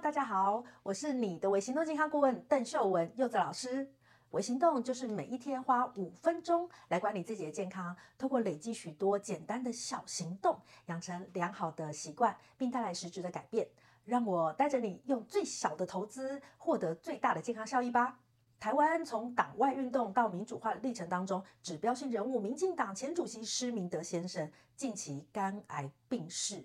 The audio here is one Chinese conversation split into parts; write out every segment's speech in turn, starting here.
大家好，我是你的微行动健康顾问邓秀文柚子老师。微行动就是每一天花五分钟来管理自己的健康，透过累积许多简单的小行动，养成良好的习惯，并带来实质的改变。让我带着你用最小的投资获得最大的健康效益吧。台湾从党外运动到民主化的历程当中，指标性人物民进党前主席施明德先生近期肝癌病逝。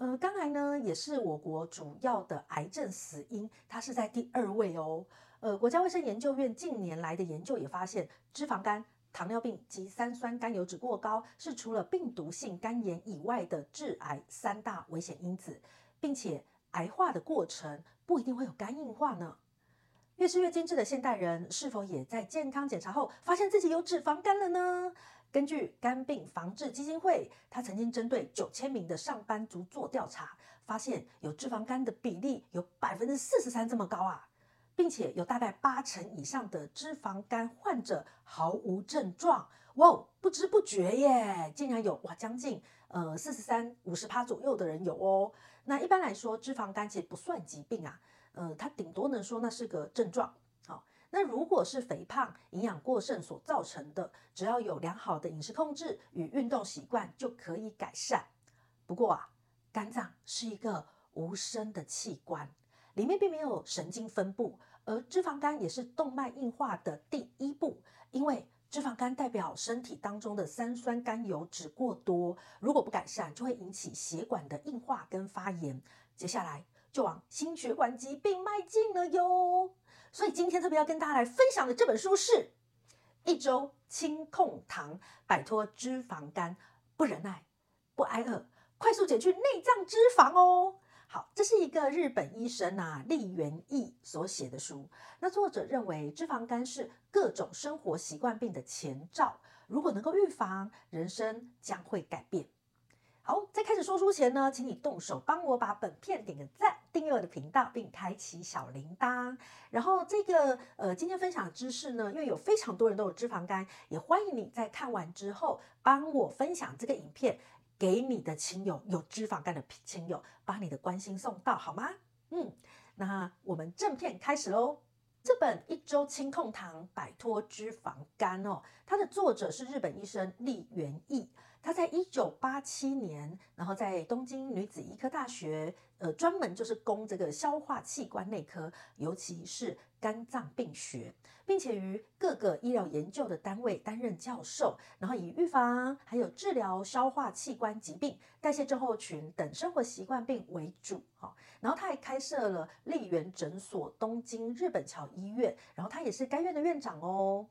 呃，肝癌呢也是我国主要的癌症死因，它是在第二位哦。呃，国家卫生研究院近年来的研究也发现，脂肪肝、糖尿病及三酸甘油脂过高是除了病毒性肝炎以外的致癌三大危险因子，并且癌化的过程不一定会有肝硬化呢。越吃越精致的现代人，是否也在健康检查后发现自己有脂肪肝了呢？根据肝病防治基金会，他曾经针对九千名的上班族做调查，发现有脂肪肝的比例有百分之四十三这么高啊，并且有大概八成以上的脂肪肝患者毫无症状。哇，不知不觉耶，竟然有哇将近呃四十三五十趴左右的人有哦。那一般来说，脂肪肝其实不算疾病啊，呃，它顶多能说那是个症状。那如果是肥胖、营养过剩所造成的，只要有良好的饮食控制与运动习惯就可以改善。不过啊，肝脏是一个无声的器官，里面并没有神经分布，而脂肪肝也是动脉硬化的第一步，因为脂肪肝代表身体当中的三酸甘油脂过多，如果不改善，就会引起血管的硬化跟发炎，接下来就往心血管疾病迈进了哟。所以今天特别要跟大家来分享的这本书是《一周轻控糖，摆脱脂肪肝，不忍耐，不挨饿，快速减去内脏脂肪》哦。好，这是一个日本医生啊，立原意所写的书。那作者认为，脂肪肝是各种生活习惯病的前兆，如果能够预防，人生将会改变。好，在开始说书前呢，请你动手帮我把本片点个赞，订阅我的频道，并开启小铃铛。然后这个呃，今天分享的知识呢，因为有非常多人都有脂肪肝，也欢迎你在看完之后帮我分享这个影片给你的亲友，有脂肪肝的亲友，把你的关心送到好吗？嗯，那我们正片开始喽。这本一周清控糖，摆脱脂肪肝哦，它的作者是日本医生栗原意。他在一九八七年，然后在东京女子医科大学，呃，专门就是攻这个消化器官内科，尤其是肝脏病学，并且于各个医疗研究的单位担任教授，然后以预防还有治疗消化器官疾病、代谢症候群等生活习惯病为主，哈，然后他还开设了栗原诊所东京日本桥医院，然后他也是该院的院长哦。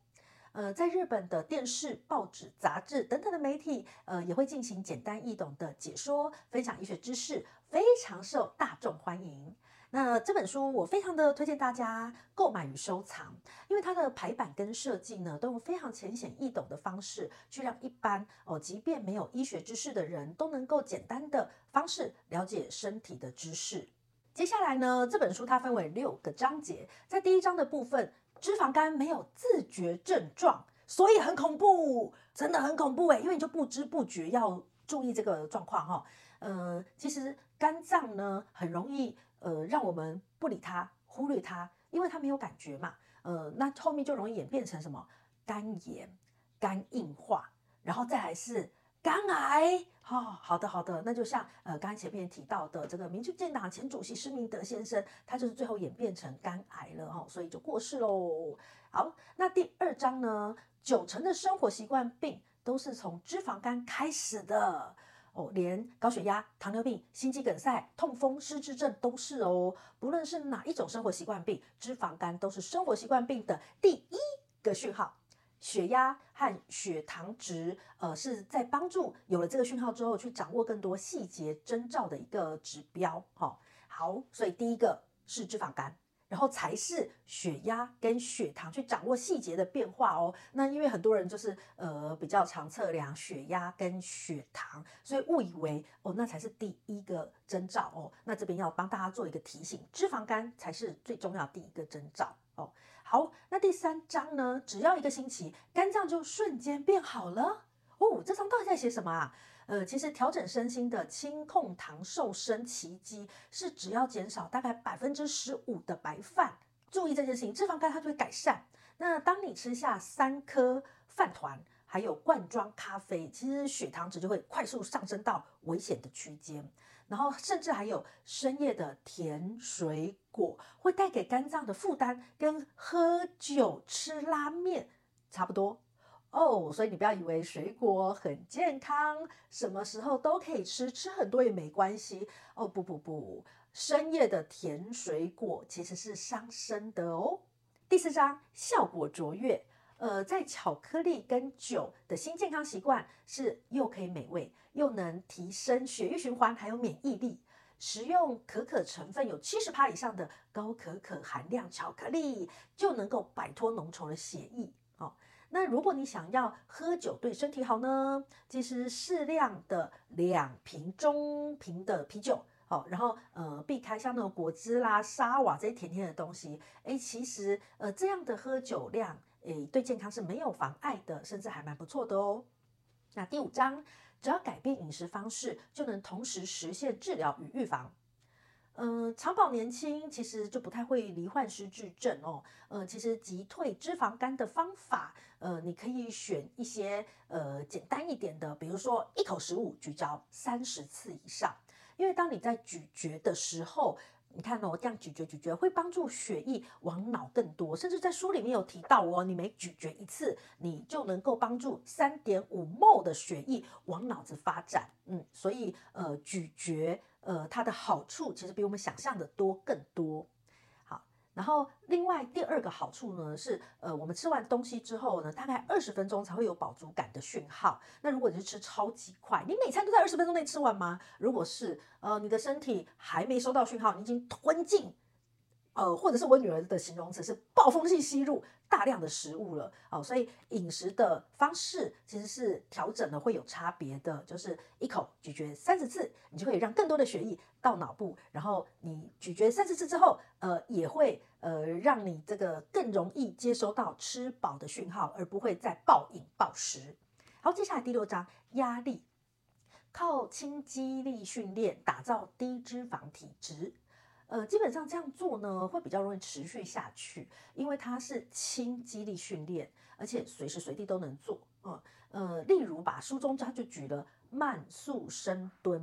呃，在日本的电视、报纸、杂志等等的媒体，呃，也会进行简单易懂的解说，分享医学知识，非常受大众欢迎。那这本书我非常的推荐大家购买与收藏，因为它的排版跟设计呢，都用非常浅显易懂的方式，去让一般哦，即便没有医学知识的人都能够简单的方式了解身体的知识。接下来呢，这本书它分为六个章节，在第一章的部分。脂肪肝没有自觉症状，所以很恐怖，真的很恐怖诶，因为你就不知不觉要注意这个状况哈。呃，其实肝脏呢很容易呃让我们不理它、忽略它，因为它没有感觉嘛。呃，那后面就容易演变成什么肝炎、肝硬化，然后再来是。肝癌，哦、好的好的，那就像呃刚才前面提到的这个民进党前主席施明德先生，他就是最后演变成肝癌了哈、哦，所以就过世喽。好，那第二章呢，九成的生活习惯病都是从脂肪肝开始的哦，连高血压、糖尿病、心肌梗塞、痛风、失智症都是哦。不论是哪一种生活习惯病，脂肪肝都是生活习惯病的第一个讯号。血压和血糖值，呃，是在帮助有了这个讯号之后，去掌握更多细节征兆的一个指标。哦，好，所以第一个是脂肪肝，然后才是血压跟血糖，去掌握细节的变化哦。那因为很多人就是呃比较常测量血压跟血糖，所以误以为哦那才是第一个征兆哦。那这边要帮大家做一个提醒，脂肪肝才是最重要第一个征兆哦。好，那第三章呢？只要一个星期，肝脏就瞬间变好了哦。这章到底在写什么啊？呃，其实调整身心的轻控糖瘦身奇迹是只要减少大概百分之十五的白饭，注意这件事情，脂肪肝它就会改善。那当你吃下三颗饭团，还有罐装咖啡，其实血糖值就会快速上升到危险的区间。然后甚至还有深夜的甜水果，会带给肝脏的负担，跟喝酒吃拉面差不多哦。所以你不要以为水果很健康，什么时候都可以吃，吃很多也没关系哦。不不不，深夜的甜水果其实是伤身的哦。第四章效果卓越，呃，在巧克力跟酒的新健康习惯是又可以美味，又能提升血液循环，还有免疫力。食用可可成分有七十趴以上的高可可含量巧克力，就能够摆脱浓稠的血液。哦，那如果你想要喝酒对身体好呢，其实适量的两瓶中瓶的啤酒。好，然后呃，避开像那种果汁啦、沙瓦这些甜甜的东西。哎，其实呃，这样的喝酒量，诶，对健康是没有妨碍的，甚至还蛮不错的哦。那第五章，只要改变饮食方式，就能同时实现治疗与预防。嗯、长保年轻其实就不太会罹患失智症哦。呃，其实急退脂肪肝的方法，呃，你可以选一些呃简单一点的，比如说一口食物咀嚼三十次以上。因为当你在咀嚼的时候，你看哦，这样咀嚼咀嚼会帮助血液往脑更多，甚至在书里面有提到哦，你每咀嚼一次，你就能够帮助三点五 m 的血液往脑子发展。嗯，所以呃，咀嚼呃，它的好处其实比我们想象的多更多。然后，另外第二个好处呢是，呃，我们吃完东西之后呢，大概二十分钟才会有饱足感的讯号。那如果你是吃超级快，你每餐都在二十分钟内吃完吗？如果是，呃，你的身体还没收到讯号，你已经吞进。呃，或者是我女儿的形容词是暴风性吸入大量的食物了哦，所以饮食的方式其实是调整了会有差别的，就是一口咀嚼三十次，你就可以让更多的血液到脑部，然后你咀嚼三十次之后，呃，也会呃让你这个更容易接收到吃饱的讯号，而不会再暴饮暴食。好，接下来第六章压力，靠轻肌力训练打造低脂肪体质。呃，基本上这样做呢，会比较容易持续下去，因为它是轻肌力训练，而且随时随地都能做。呃，呃，例如把书中他就举了慢速深蹲，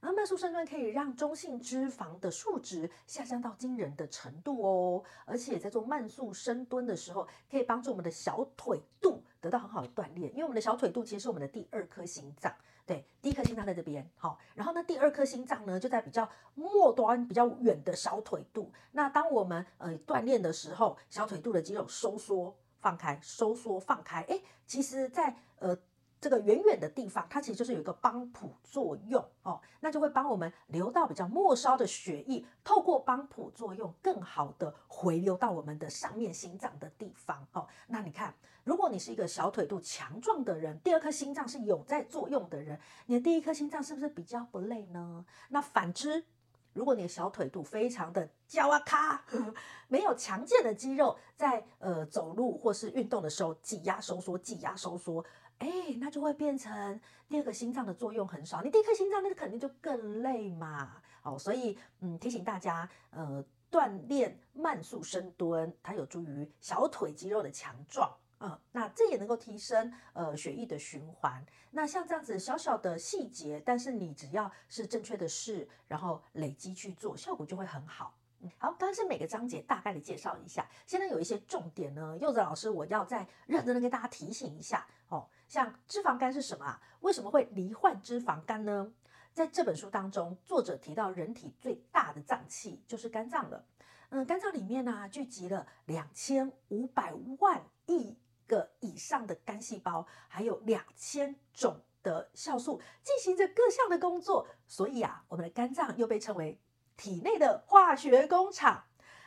然后慢速深蹲可以让中性脂肪的数值下降到惊人的程度哦，而且在做慢速深蹲的时候，可以帮助我们的小腿肚得到很好的锻炼，因为我们的小腿肚其实是我们的第二颗心脏。对，第一颗心脏在这边，好，然后呢，第二颗心脏呢就在比较末端、比较远的小腿肚。那当我们呃锻炼的时候，小腿肚的肌肉收缩、放开、收缩、放开，哎，其实在呃。这个远远的地方，它其实就是有一个帮浦作用哦，那就会帮我们流到比较末梢的血液，透过帮浦作用，更好的回流到我们的上面心脏的地方哦。那你看，如果你是一个小腿肚强壮的人，第二颗心脏是有在作用的人，你的第一颗心脏是不是比较不累呢？那反之，如果你的小腿肚非常的胶啊卡，没有强健的肌肉在呃走路或是运动的时候挤压收缩，挤压收缩。哎，那就会变成第二个心脏的作用很少，你第一颗心脏那肯定就更累嘛。哦，所以嗯，提醒大家，呃，锻炼慢速深蹲，它有助于小腿肌肉的强壮啊、那这也能够提升呃血液的循环。那像这样子小小的细节，但是你只要是正确的事，然后累积去做，效果就会很好。好，刚刚是每个章节大概的介绍一下，现在有一些重点呢，柚子老师我要再认真的跟大家提醒一下哦。像脂肪肝是什么啊？为什么会罹患脂肪肝呢？在这本书当中，作者提到人体最大的脏器就是肝脏了。嗯，肝脏里面呢、聚集了两千五百万亿个以上的肝细胞，还有两千种的酵素进行着各项的工作。所以啊，我们的肝脏又被称为体内的化学工厂。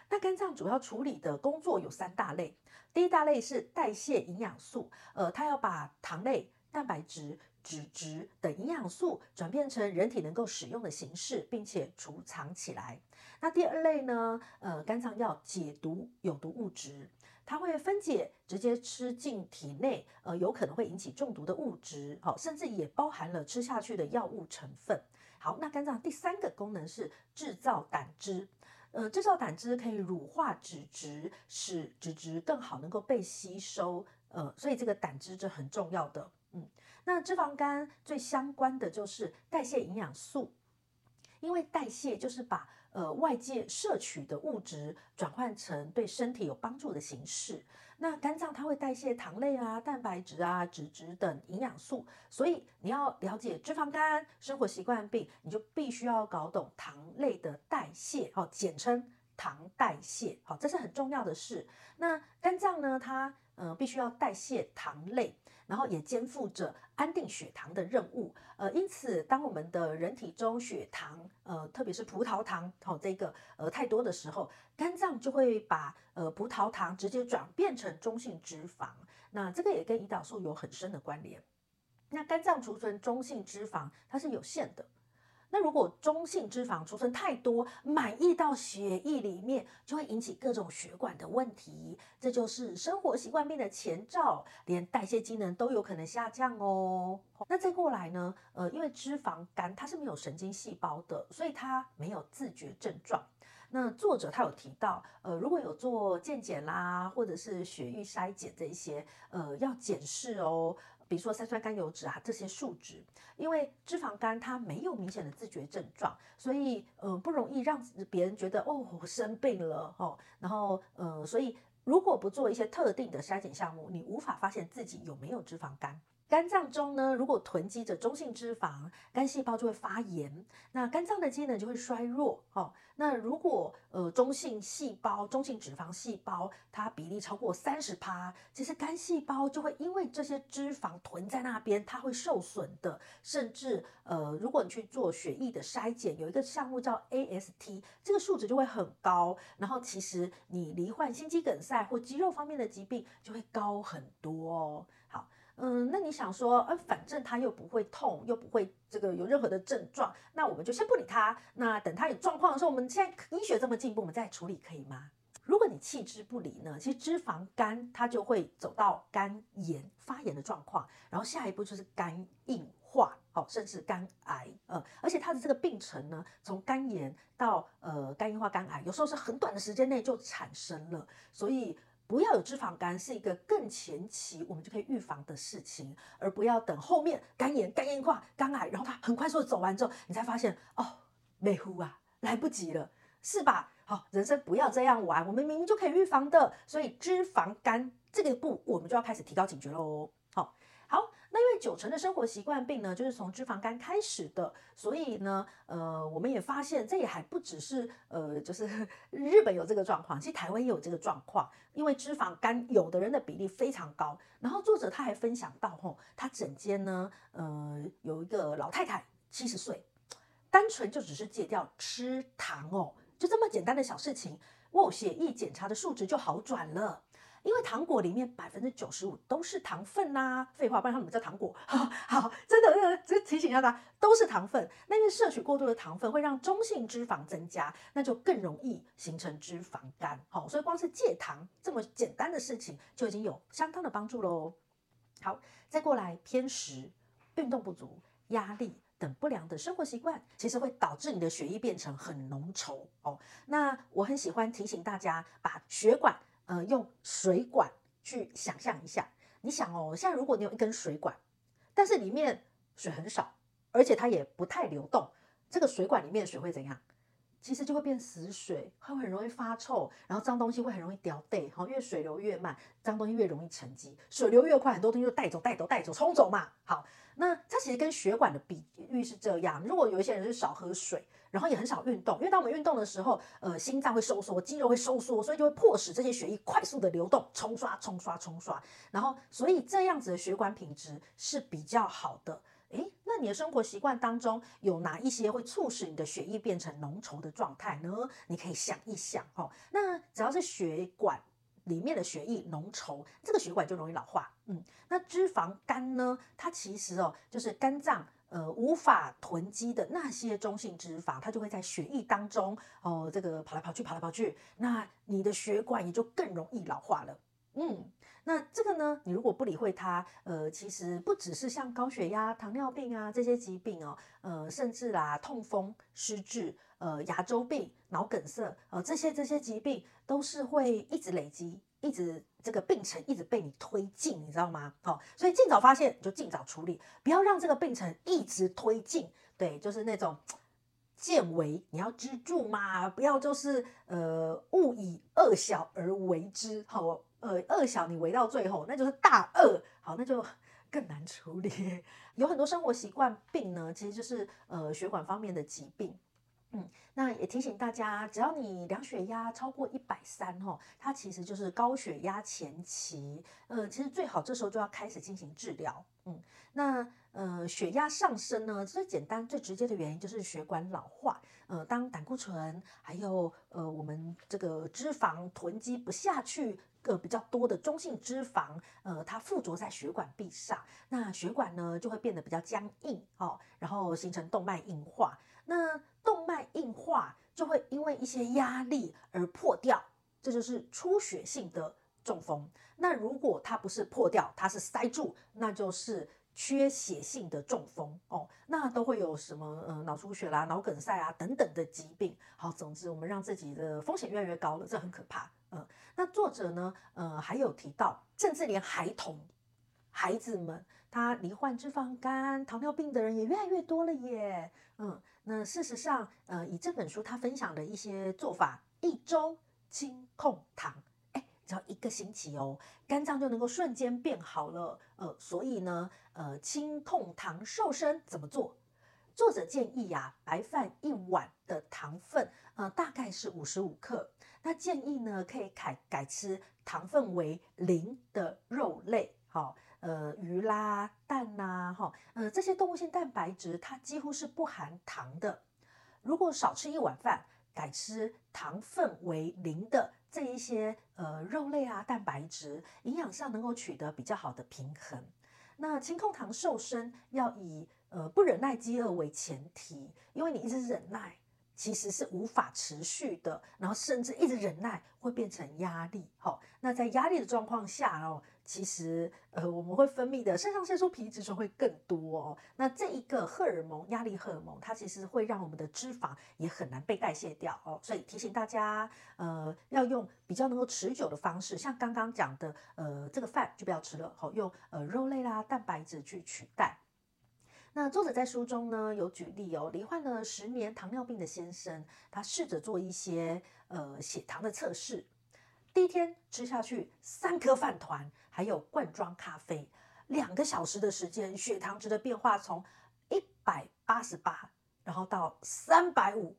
那肝脏主要处理的工作有三大类。第一大类是代谢营养素，呃，它要把糖类、蛋白质、脂质等营养素转变成人体能够使用的形式，并且储藏起来。那第二类呢，呃，肝脏要解毒有毒物质。它会分解，直接吃进体内，呃，有可能会引起中毒的物质，好，甚至也包含了吃下去的药物成分。好，那肝脏第三个功能是制造胆汁，呃，制造胆汁可以乳化脂质，使脂质更好能够被吸收，呃，所以这个胆汁是很重要的。嗯，那脂肪肝最相关的就是代谢营养素，因为代谢就是把呃外界摄取的物质转换成对身体有帮助的形式。那肝脏它会代谢糖类啊、蛋白质啊、脂质等营养素，所以你要了解脂肪肝生活习惯病，你就必须要搞懂糖类的代谢，哦，简称糖代谢，好，这是很重要的事。那肝脏呢，它呃必须要代谢糖类。然后也肩负着安定血糖的任务，呃，因此当我们的人体中血糖，呃，特别是葡萄糖，好、哦，这个呃太多的时候，肝脏就会把呃葡萄糖直接转变成中性脂肪，那这个也跟胰岛素有很深的关联。那肝脏储存中性脂肪，它是有限的。那如果中性脂肪储存太多，满溢到血液里面，就会引起各种血管的问题，这就是生活习惯病的前兆，连代谢机能都有可能下降哦。那再过来呢？呃，因为脂肪肝它是没有神经细胞的，所以它没有自觉症状。那作者他有提到，呃，如果有做健检啦，或者是血液筛检这些，呃，要检视哦。比如说三酸甘油脂啊这些数值，因为脂肪肝它没有明显的自觉症状，所以呃不容易让别人觉得哦我生病了哦，然后呃所以如果不做一些特定的筛检项目，你无法发现自己有没有脂肪肝。肝脏中呢，如果囤积着中性脂肪，肝细胞就会发炎，那肝脏的机能就会衰弱。哦，那如果呃中性细胞、中性脂肪细胞它比例超过三十趴，其实肝细胞就会因为这些脂肪囤在那边，它会受损的。甚至呃，如果你去做血液的筛检，有一个项目叫 AST，这个数值就会很高。然后其实你罹患心肌梗塞或肌肉方面的疾病就会高很多哦。好。嗯，那你想说，呃，反正他又不会痛，又不会这个有任何的症状，那我们就先不理他。那等他有状况的时候，我们现在医学这么进步，我们再处理可以吗？如果你弃之不理呢，其实脂肪肝它就会走到肝炎发炎的状况，然后下一步就是肝硬化，好，甚至肝癌。呃，而且它的这个病程呢，从肝炎到呃肝硬化、肝癌，有时候是很短的时间内就产生了，所以。不要有脂肪肝是一个更前期我们就可以预防的事情，而不要等后面肝炎、肝硬化、肝癌，然后它很快速的走完之后，你才发现哦，美乎啊，来不及了，是吧？好，人生不要这样玩，我们明明就可以预防的，所以脂肪肝这个步我们就要开始提高警觉喽。九成的生活习惯病呢，就是从脂肪肝开始的，所以呢，呃，我们也发现这也还不只是呃，就是 日本有这个状况，其实台湾也有这个状况。因为脂肪肝有的人的比例非常高，然后作者他还分享到，吼，他整间呢，呃，有一个老太太七十岁，单纯就只是戒掉吃糖哦，就这么简单的小事情，哇，血液检查的数值就好转了。因为糖果里面百分之九十五都是糖分呐、啊，废话，不然他们叫糖果。好，好，真的，真的，这提醒一下大家，都是糖分。那因为摄取过多的糖分会让中性脂肪增加，那就更容易形成脂肪肝。好，所以光是戒糖这么简单的事情就已经有相当的帮助喽。好，再过来偏食、运动不足、压力等不良的生活习惯，其实会导致你的血液变成很浓稠。哦，那我很喜欢提醒大家把血管。呃，用水管去想象一下，你想哦，现在如果你有一根水管，但是里面水很少，而且它也不太流动，这个水管里面的水会怎样？其实就会变死水，它会很容易发臭，然后脏东西会很容易掉队，好，因为水流越慢，脏东西越容易沉积，水流越快，很多东西就带走、带走、带走、冲走嘛。好，那它其实跟血管的比喻是这样，如果有一些人是少喝水。然后也很少运动，因为当我们运动的时候，呃，心脏会收缩，肌肉会收缩，所以就会迫使这些血液快速的流动，冲刷、冲刷、冲刷。然后，所以这样子的血管品质是比较好的。那你的生活习惯当中有哪一些会促使你的血液变成浓稠的状态呢？你可以想一想哦。那只要是血管里面的血液浓稠，这个血管就容易老化。嗯，那脂肪肝呢？它其实哦，就是肝脏。呃，无法囤积的那些中性脂肪，它就会在血液当中哦，这个跑来跑去，跑来跑去，那你的血管也就更容易老化了。嗯，那这个呢，你如果不理会它，呃，其实不只是像高血压、糖尿病啊这些疾病哦，呃，甚至啦痛风、失智、呃牙周病、脑梗塞，呃这些这些疾病都是会一直累积，一直这个病程一直被你推进，你知道吗？好、哦，所以尽早发现就尽早处理，不要让这个病程一直推进。对，就是那种。见微，你要知着嘛，不要就是呃勿以恶小而为之，好，呃二小你围到最后，那就是大二，好，那就更难处理。有很多生活习惯病呢，其实就是呃血管方面的疾病。嗯，那也提醒大家，只要你量血压超过一百三哦，它其实就是高血压前期。呃，其实最好这时候就要开始进行治疗。嗯，那呃血压上升呢，最简单最直接的原因就是血管老化。呃，当胆固醇还有呃我们这个脂肪囤积不下去，个比较多的中性脂肪，呃，它附着在血管壁上，那血管呢就会变得比较僵硬哦，然后形成动脉硬化。那动脉硬化就会因为一些压力而破掉，这就是出血性的中风。那如果它不是破掉，它是塞住，那就是缺血性的中风哦。那都会有什么呃脑出血啦、脑梗塞啊等等的疾病。好，总之我们让自己的风险越来越高了，这很可怕。那作者呢，呃，还有提到，甚至连孩童、孩子们，他罹患脂肪肝、糖尿病的人也越来越多了耶。嗯。那事实上，呃，以这本书他分享的一些做法，一周清控糖，哎，只要一个星期哦，肝脏就能够瞬间变好了。呃，所以呢，呃，清控糖瘦身怎么做？作者建议呀、白饭一碗的糖分，呃，大概是五十五克。那建议呢，可以改改吃糖分为零的肉类，好、哦。呃，鱼啦、蛋啦、哈，呃，这些动物性蛋白质它几乎是不含糖的。如果少吃一碗饭，改吃糖分为零的这一些呃肉类啊，蛋白质营养上能够取得比较好的平衡。那清控糖瘦身要以呃不忍耐饥饿为前提，因为你一直忍耐其实是无法持续的，然后甚至一直忍耐会变成压力。好，那在压力的状况下哦。其实，呃，我们会分泌的肾上腺素皮质醇会更多哦。那这一个荷尔蒙，压力荷尔蒙，它其实会让我们的脂肪也很难被代谢掉哦。所以提醒大家，呃，要用比较能够持久的方式，像刚刚讲的，呃，这个饭就不要吃了，好，用呃肉类啦、蛋白质去取代。那作者在书中呢有举例哦，罹患了十年糖尿病的先生，他试着做一些呃血糖的测试。第一天吃下去三颗饭团，还有罐装咖啡，两个小时的时间，血糖值的变化从一百八十八，然后到三百五，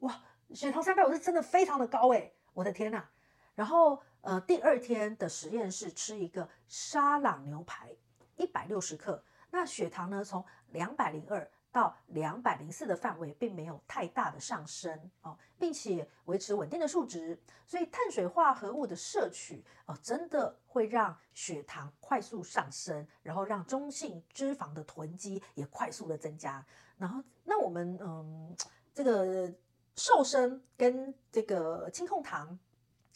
哇，血糖三百五是真的非常的高诶，我的天呐！然后呃，第二天的实验是吃一个沙朗牛排，一百六十克，那血糖呢从两百零二。到两百零四的范围，并没有太大的上升哦，并且维持稳定的数值。所以碳水化合物的摄取哦，真的会让血糖快速上升，然后让中性脂肪的囤积也快速的增加。然后，那我们嗯，这个瘦身跟这个清控糖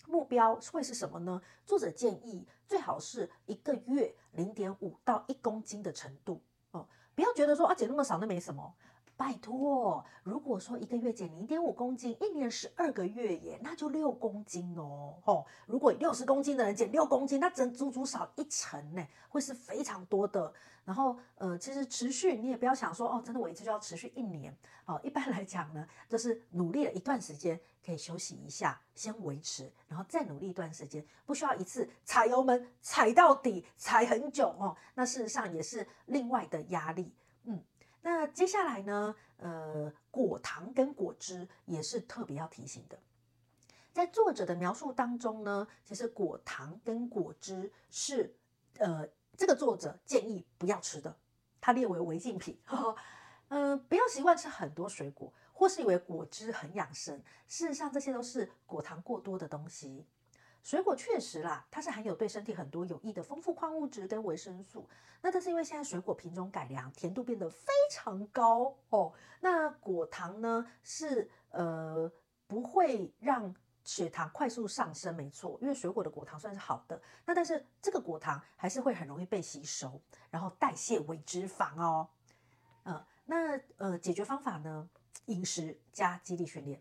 目标会是什么呢？作者建议最好是一个月零点五到一公斤的程度哦。不要觉得说啊，减那么少那没什么，拜托，如果说一个月减零点五公斤，一年十二个月耶，那就六公斤哦。吼，如果六十公斤的人减六公斤，那整足足少一成呢，会是非常多的。然后，呃，其实持续你也不要想说哦，真的我一次就要持续一年。哦，一般来讲呢，就是努力了一段时间，可以休息一下，先维持，然后再努力一段时间，不需要一次踩油门踩到底，踩很久哦。那事实上也是另外的压力。嗯，那接下来呢，呃，果糖跟果汁也是特别要提醒的。在作者的描述当中呢，其实果糖跟果汁是呃，这个作者建议不要吃的，他列为违禁品。呵 呵嗯、不要习惯吃很多水果，或是以为果汁很养生。事实上，这些都是果糖过多的东西。水果确实啦，它是含有对身体很多有益的丰富矿物质跟维生素。那但是因为现在水果品种改良，甜度变得非常高哦。那果糖呢，是呃不会让血糖快速上升，没错，因为水果的果糖算是好的，那但是这个果糖还是会很容易被吸收，然后代谢为脂肪哦。呃，那呃解决方法呢？饮食加肌力训练，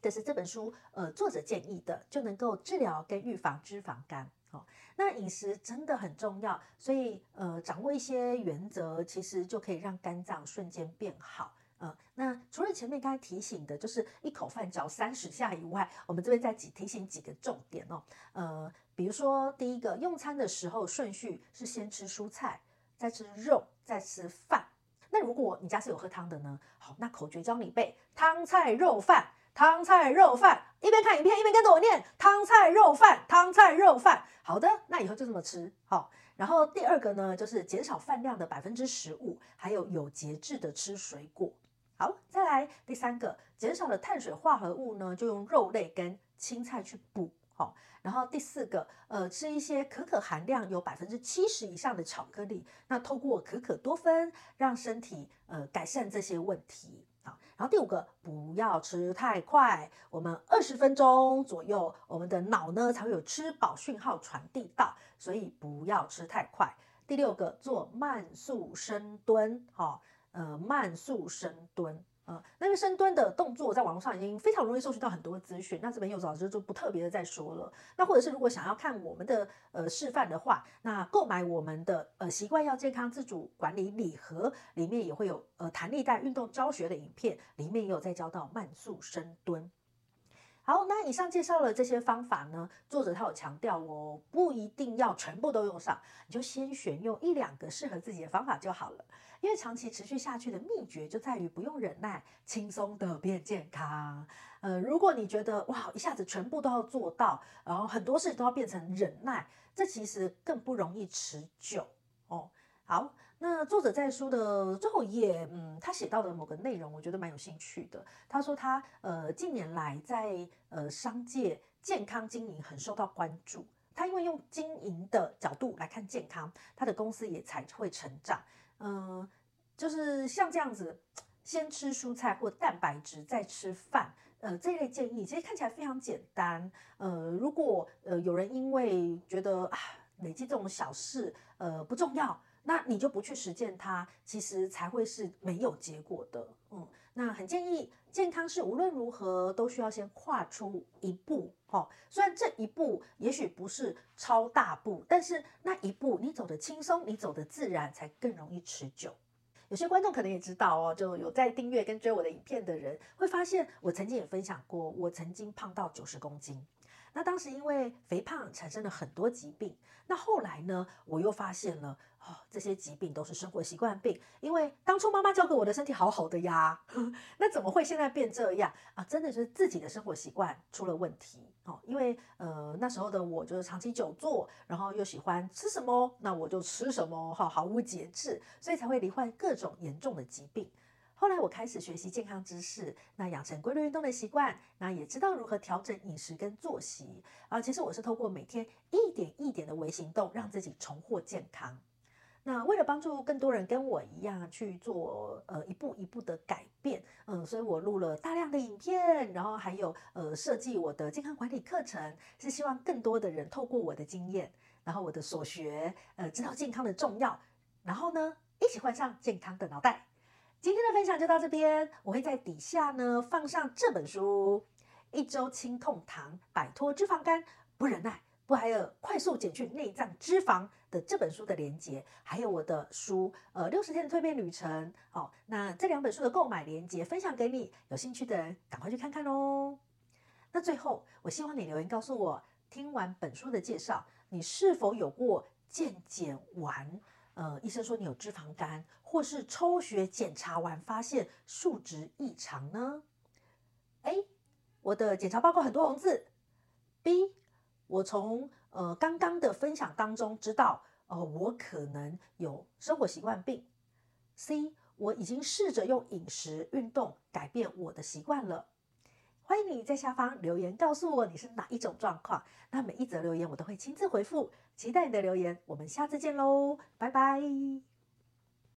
这是这本书呃作者建议的，就能够治疗跟预防脂肪肝。哦，那饮食真的很重要，所以呃掌握一些原则，其实就可以让肝脏瞬间变好。呃，那除了前面刚才提醒的，就是一口饭嚼三十下以外，我们这边再几提醒几个重点哦。呃，比如说第一个，用餐的时候顺序是先吃蔬菜，再吃肉，再吃饭。那如果你家是有喝汤的呢？好，那口诀教你背：汤菜肉饭，汤菜肉饭。一边看影片一边跟着我念：汤菜肉饭，汤菜肉饭。好的，那以后就这么吃。好，然后第二个呢，就是减少饭量的百分之十五，还有有节制的吃水果。好，再来第三个，减少了碳水化合物呢，就用肉类跟青菜去补。好，然后第四个，呃，吃一些可可含量有百分之七十以上的巧克力，那透过可可多酚，让身体呃改善这些问题。好，然后第五个，不要吃太快，我们二十分钟左右，我们的脑呢才会有吃饱讯号传递到，所以不要吃太快。第六个，做慢速深蹲，好。呃，慢速深蹲，呃，那个深蹲的动作在网络上已经非常容易搜寻到很多资讯，那这边柚子老师就不特别的再说了。那或者是如果想要看我们的呃示范的话，那购买我们的呃习惯要健康自主管理礼盒，里面也会有呃弹力带运动教学的影片，里面也有在教到慢速深蹲。好，那以上介绍了这些方法呢，作者他有强调哦，不一定要全部都用上，你就先选用一两个适合自己的方法就好了。因为长期持续下去的秘诀就在于不用忍耐，轻松的变健康。呃，如果你觉得哇，一下子全部都要做到，然后很多事都要变成忍耐，这其实更不容易持久哦。好，那作者在书的最后一页，嗯，他写到的某个内容，我觉得蛮有兴趣的。他说他呃近年来在呃商界健康经营很受到关注，他因为用经营的角度来看健康，他的公司也才会成长。嗯、就是像这样子，先吃蔬菜或蛋白质，再吃饭。呃，这类建议其实看起来非常简单。呃，如果呃有人因为觉得啊累积这种小事呃不重要，那你就不去实践它，其实才会是没有结果的。嗯，那很建议健康是无论如何都需要先跨出一步。哦，虽然这一步也许不是超大步，但是那一步你走得轻松，你走得自然，才更容易持久。有些观众可能也知道哦，就有在订阅跟追我的影片的人，会发现我曾经也分享过，我曾经胖到九十公斤。那当时因为肥胖产生了很多疾病，那后来呢，我又发现了。哦，这些疾病都是生活习惯病，因为当初妈妈教给我的身体好好的呀，那怎么会现在变这样啊？真的是自己的生活习惯出了问题哦。因为呃那时候的我就是长期久坐，然后又喜欢吃什么那我就吃什么，哈，毫无节制，所以才会罹患各种严重的疾病。后来我开始学习健康知识，那养成规律运动的习惯，那也知道如何调整饮食跟作息啊。其实我是透过每天一点一点的微行动，让自己重获健康。那为了帮助更多人跟我一样去做呃一步一步的改变，嗯，所以我录了大量的影片，然后还有呃设计我的健康管理课程，是希望更多的人透过我的经验，然后我的所学，呃，知道健康的重要，然后呢，一起换上健康的脑袋。今天的分享就到这边，我会在底下呢放上这本书《一周轻痛糖，摆脱脂肪肝，不忍耐。不还有快速减去内脏脂肪的这本书的连接，还有我的书，呃，六十天的蜕变旅程。好、哦，那这两本书的购买连接分享给你，有兴趣的人赶快去看看哦。那最后，我希望你留言告诉我，听完本书的介绍，你是否有过健检完，呃，医生说你有脂肪肝，或是抽血检查完发现数值异常呢？A，我的检查报告很多红字。B。我从呃刚刚的分享当中知道，呃，我可能有生活习惯病。C，我已经试着用饮食、运动改变我的习惯了。欢迎你在下方留言告诉我你是哪一种状况，那每一则留言我都会亲自回复，期待你的留言。我们下次见喽，拜拜。